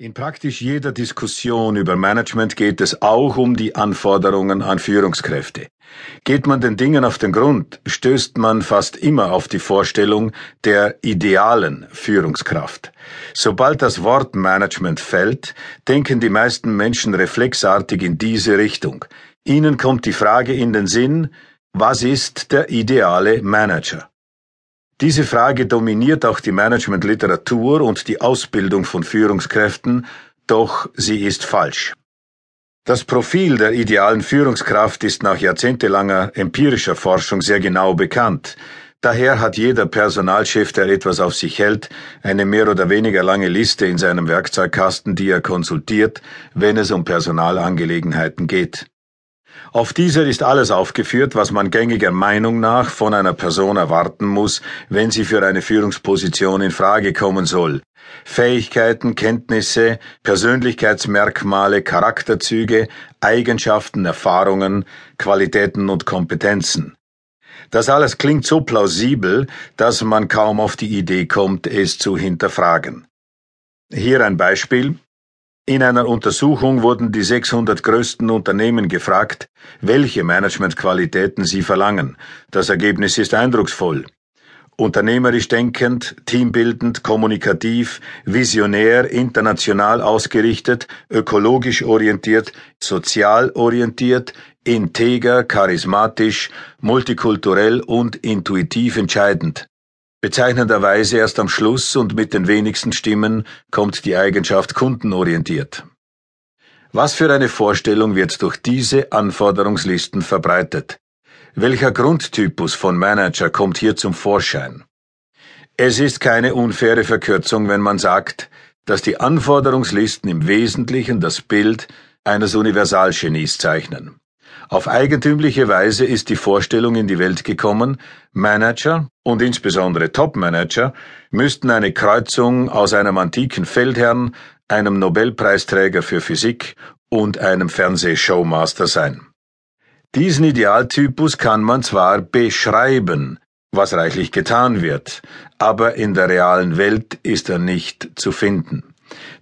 In praktisch jeder Diskussion über Management geht es auch um die Anforderungen an Führungskräfte. Geht man den Dingen auf den Grund, stößt man fast immer auf die Vorstellung der idealen Führungskraft. Sobald das Wort Management fällt, denken die meisten Menschen reflexartig in diese Richtung. Ihnen kommt die Frage in den Sinn, was ist der ideale Manager? Diese Frage dominiert auch die Managementliteratur und die Ausbildung von Führungskräften, doch sie ist falsch. Das Profil der idealen Führungskraft ist nach jahrzehntelanger empirischer Forschung sehr genau bekannt. Daher hat jeder Personalchef, der etwas auf sich hält, eine mehr oder weniger lange Liste in seinem Werkzeugkasten, die er konsultiert, wenn es um Personalangelegenheiten geht. Auf dieser ist alles aufgeführt, was man gängiger Meinung nach von einer Person erwarten muss, wenn sie für eine Führungsposition in Frage kommen soll. Fähigkeiten, Kenntnisse, Persönlichkeitsmerkmale, Charakterzüge, Eigenschaften, Erfahrungen, Qualitäten und Kompetenzen. Das alles klingt so plausibel, dass man kaum auf die Idee kommt, es zu hinterfragen. Hier ein Beispiel. In einer Untersuchung wurden die 600 größten Unternehmen gefragt, welche Managementqualitäten sie verlangen. Das Ergebnis ist eindrucksvoll. Unternehmerisch denkend, teambildend, kommunikativ, visionär, international ausgerichtet, ökologisch orientiert, sozial orientiert, integer, charismatisch, multikulturell und intuitiv entscheidend. Bezeichnenderweise erst am Schluss und mit den wenigsten Stimmen kommt die Eigenschaft kundenorientiert. Was für eine Vorstellung wird durch diese Anforderungslisten verbreitet? Welcher Grundtypus von Manager kommt hier zum Vorschein? Es ist keine unfaire Verkürzung, wenn man sagt, dass die Anforderungslisten im Wesentlichen das Bild eines Universalgenies zeichnen. Auf eigentümliche Weise ist die Vorstellung in die Welt gekommen, Manager und insbesondere Topmanager müssten eine Kreuzung aus einem antiken Feldherrn, einem Nobelpreisträger für Physik und einem Fernsehshowmaster sein. Diesen Idealtypus kann man zwar beschreiben, was reichlich getan wird, aber in der realen Welt ist er nicht zu finden.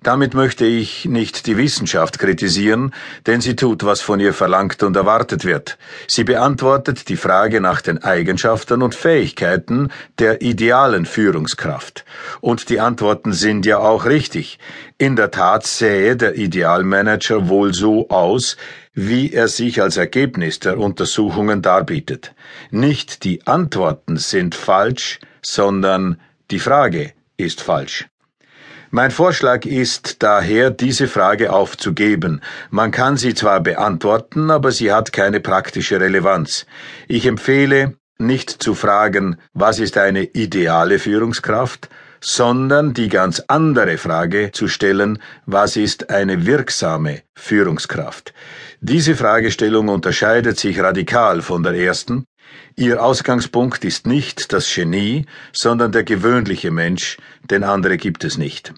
Damit möchte ich nicht die Wissenschaft kritisieren, denn sie tut, was von ihr verlangt und erwartet wird. Sie beantwortet die Frage nach den Eigenschaften und Fähigkeiten der idealen Führungskraft. Und die Antworten sind ja auch richtig. In der Tat sähe der Idealmanager wohl so aus, wie er sich als Ergebnis der Untersuchungen darbietet. Nicht die Antworten sind falsch, sondern die Frage ist falsch. Mein Vorschlag ist daher, diese Frage aufzugeben. Man kann sie zwar beantworten, aber sie hat keine praktische Relevanz. Ich empfehle, nicht zu fragen, was ist eine ideale Führungskraft, sondern die ganz andere Frage zu stellen, was ist eine wirksame Führungskraft. Diese Fragestellung unterscheidet sich radikal von der ersten. Ihr Ausgangspunkt ist nicht das Genie, sondern der gewöhnliche Mensch, denn andere gibt es nicht.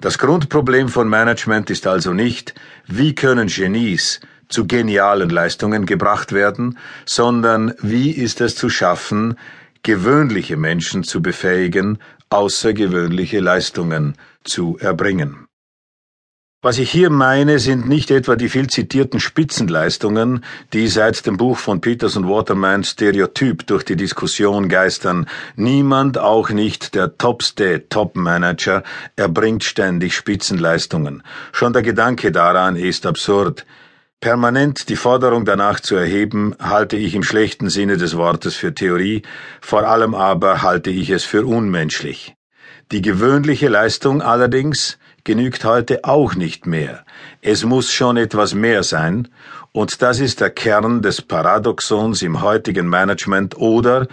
Das Grundproblem von Management ist also nicht, wie können Genies zu genialen Leistungen gebracht werden, sondern wie ist es zu schaffen, gewöhnliche Menschen zu befähigen, außergewöhnliche Leistungen zu erbringen. Was ich hier meine, sind nicht etwa die viel zitierten Spitzenleistungen, die seit dem Buch von Peters und Waterman Stereotyp durch die Diskussion geistern. Niemand, auch nicht der topste Top-Manager, erbringt ständig Spitzenleistungen. Schon der Gedanke daran ist absurd. Permanent die Forderung danach zu erheben, halte ich im schlechten Sinne des Wortes für Theorie, vor allem aber halte ich es für unmenschlich. Die gewöhnliche Leistung allerdings genügt heute auch nicht mehr. Es muss schon etwas mehr sein, und das ist der Kern des Paradoxons im heutigen Management oder,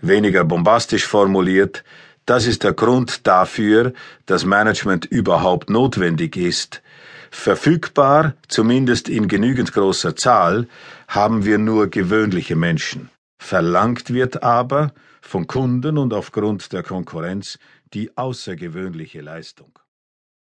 weniger bombastisch formuliert, das ist der Grund dafür, dass Management überhaupt notwendig ist. Verfügbar, zumindest in genügend großer Zahl, haben wir nur gewöhnliche Menschen. Verlangt wird aber von Kunden und aufgrund der Konkurrenz die außergewöhnliche Leistung.